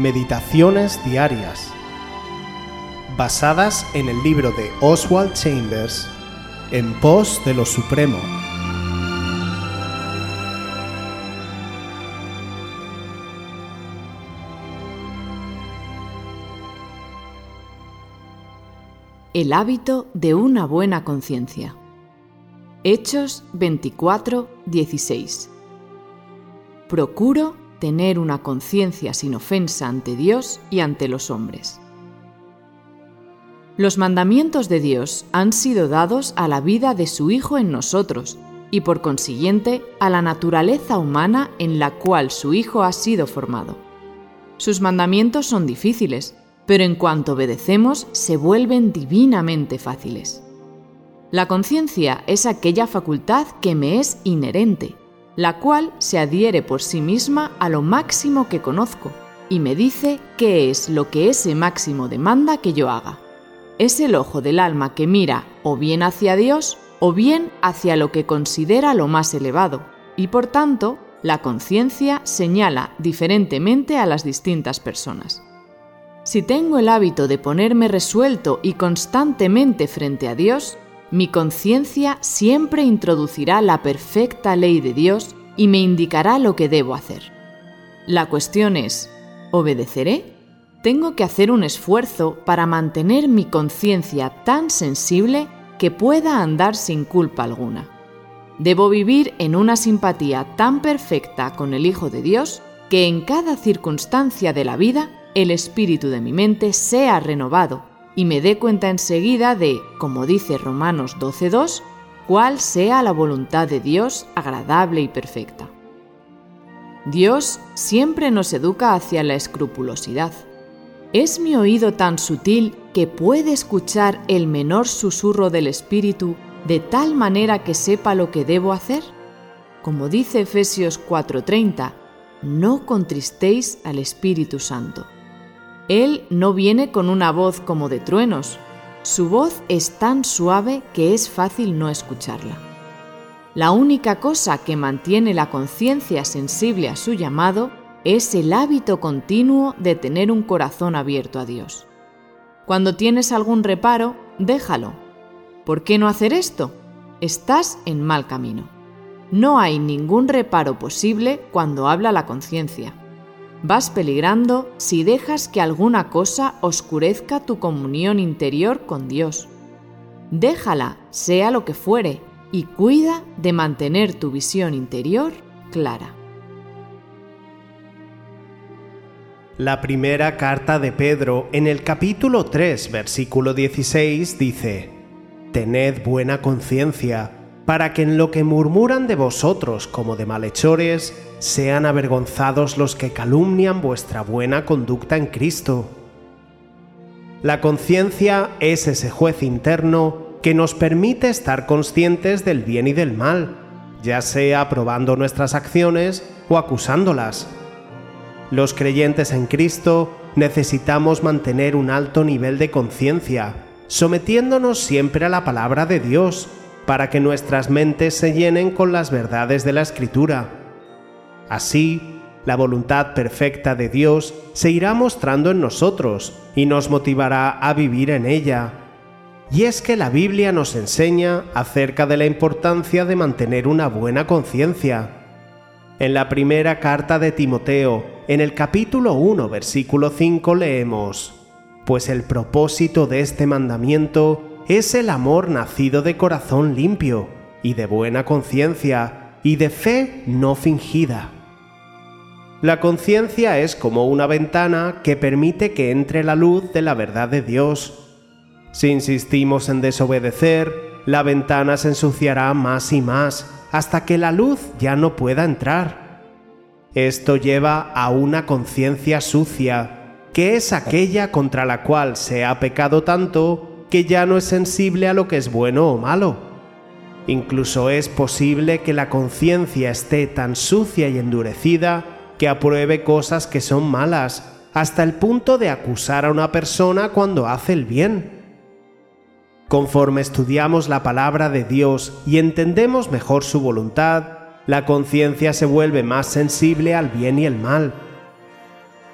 Meditaciones Diarias, basadas en el libro de Oswald Chambers, En pos de lo Supremo. El hábito de una buena conciencia. Hechos 24, 16. Procuro tener una conciencia sin ofensa ante Dios y ante los hombres. Los mandamientos de Dios han sido dados a la vida de su Hijo en nosotros y por consiguiente a la naturaleza humana en la cual su Hijo ha sido formado. Sus mandamientos son difíciles, pero en cuanto obedecemos se vuelven divinamente fáciles. La conciencia es aquella facultad que me es inherente, la cual se adhiere por sí misma a lo máximo que conozco y me dice qué es lo que ese máximo demanda que yo haga. Es el ojo del alma que mira o bien hacia Dios o bien hacia lo que considera lo más elevado, y por tanto, la conciencia señala diferentemente a las distintas personas. Si tengo el hábito de ponerme resuelto y constantemente frente a Dios, mi conciencia siempre introducirá la perfecta ley de Dios y me indicará lo que debo hacer. La cuestión es, ¿obedeceré? Tengo que hacer un esfuerzo para mantener mi conciencia tan sensible que pueda andar sin culpa alguna. Debo vivir en una simpatía tan perfecta con el Hijo de Dios que en cada circunstancia de la vida el espíritu de mi mente sea renovado y me dé cuenta enseguida de, como dice Romanos 12.2, cuál sea la voluntad de Dios agradable y perfecta. Dios siempre nos educa hacia la escrupulosidad. ¿Es mi oído tan sutil que puede escuchar el menor susurro del Espíritu de tal manera que sepa lo que debo hacer? Como dice Efesios 4:30, no contristéis al Espíritu Santo. Él no viene con una voz como de truenos. Su voz es tan suave que es fácil no escucharla. La única cosa que mantiene la conciencia sensible a su llamado es el hábito continuo de tener un corazón abierto a Dios. Cuando tienes algún reparo, déjalo. ¿Por qué no hacer esto? Estás en mal camino. No hay ningún reparo posible cuando habla la conciencia. Vas peligrando si dejas que alguna cosa oscurezca tu comunión interior con Dios. Déjala, sea lo que fuere, y cuida de mantener tu visión interior clara. La primera carta de Pedro en el capítulo 3, versículo 16 dice, Tened buena conciencia, para que en lo que murmuran de vosotros como de malhechores, sean avergonzados los que calumnian vuestra buena conducta en Cristo. La conciencia es ese juez interno que nos permite estar conscientes del bien y del mal, ya sea aprobando nuestras acciones o acusándolas. Los creyentes en Cristo necesitamos mantener un alto nivel de conciencia, sometiéndonos siempre a la palabra de Dios, para que nuestras mentes se llenen con las verdades de la Escritura. Así, la voluntad perfecta de Dios se irá mostrando en nosotros y nos motivará a vivir en ella. Y es que la Biblia nos enseña acerca de la importancia de mantener una buena conciencia. En la primera carta de Timoteo, en el capítulo 1, versículo 5, leemos, Pues el propósito de este mandamiento es el amor nacido de corazón limpio y de buena conciencia y de fe no fingida. La conciencia es como una ventana que permite que entre la luz de la verdad de Dios. Si insistimos en desobedecer, la ventana se ensuciará más y más hasta que la luz ya no pueda entrar. Esto lleva a una conciencia sucia, que es aquella contra la cual se ha pecado tanto que ya no es sensible a lo que es bueno o malo. Incluso es posible que la conciencia esté tan sucia y endurecida que apruebe cosas que son malas, hasta el punto de acusar a una persona cuando hace el bien. Conforme estudiamos la palabra de Dios y entendemos mejor su voluntad, la conciencia se vuelve más sensible al bien y el mal.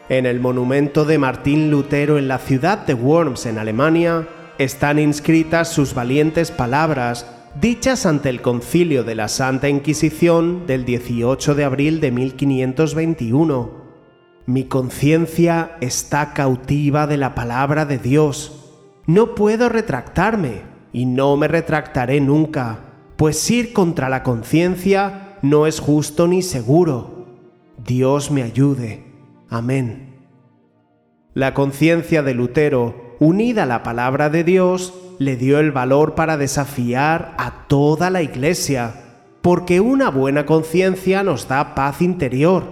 En el monumento de Martín Lutero en la ciudad de Worms, en Alemania, están inscritas sus valientes palabras dichas ante el concilio de la Santa Inquisición del 18 de abril de 1521. Mi conciencia está cautiva de la palabra de Dios. No puedo retractarme y no me retractaré nunca, pues ir contra la conciencia no es justo ni seguro. Dios me ayude. Amén. La conciencia de Lutero, unida a la palabra de Dios, le dio el valor para desafiar a toda la Iglesia, porque una buena conciencia nos da paz interior,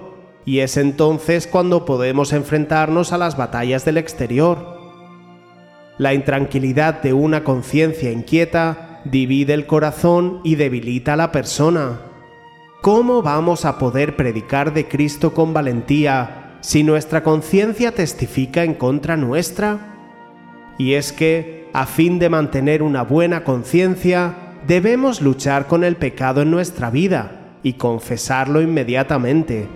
y es entonces cuando podemos enfrentarnos a las batallas del exterior. La intranquilidad de una conciencia inquieta divide el corazón y debilita a la persona. ¿Cómo vamos a poder predicar de Cristo con valentía si nuestra conciencia testifica en contra nuestra? Y es que a fin de mantener una buena conciencia, debemos luchar con el pecado en nuestra vida y confesarlo inmediatamente.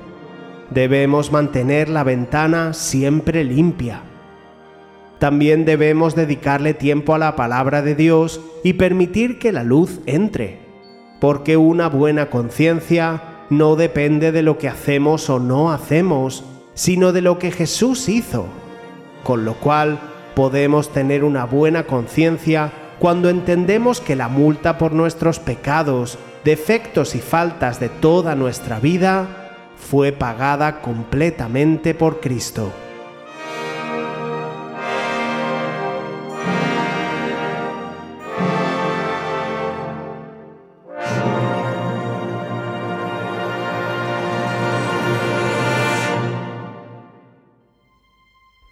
Debemos mantener la ventana siempre limpia. También debemos dedicarle tiempo a la palabra de Dios y permitir que la luz entre, porque una buena conciencia no depende de lo que hacemos o no hacemos, sino de lo que Jesús hizo, con lo cual podemos tener una buena conciencia cuando entendemos que la multa por nuestros pecados, defectos y faltas de toda nuestra vida fue pagada completamente por Cristo.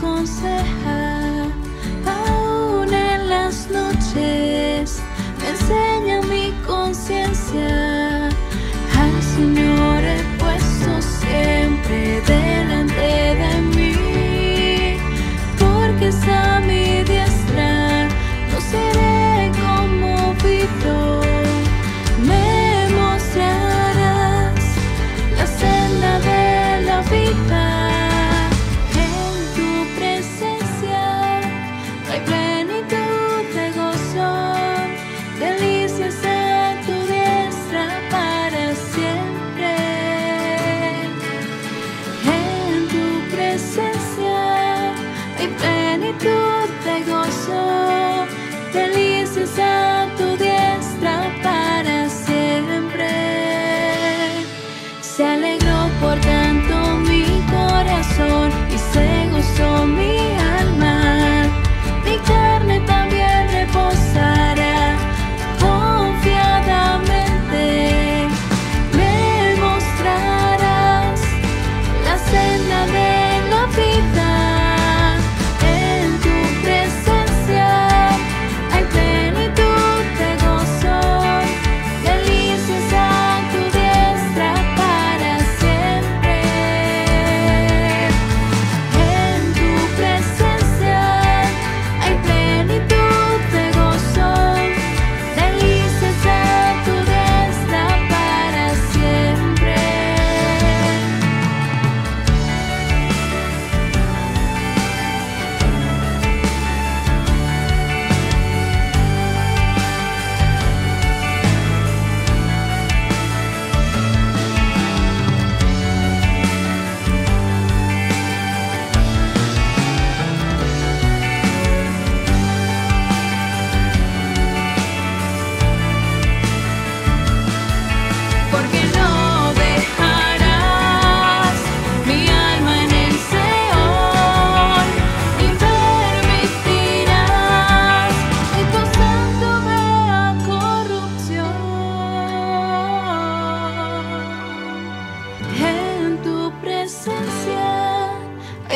conserrar.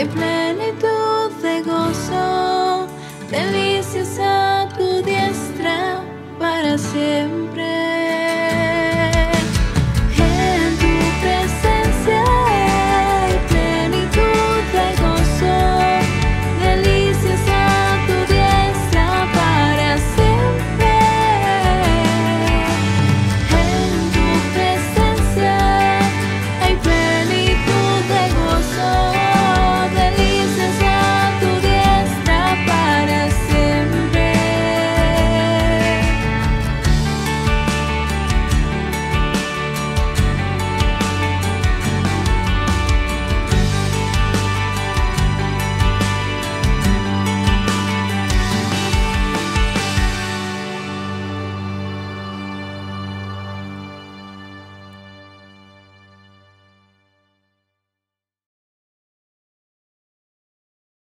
play.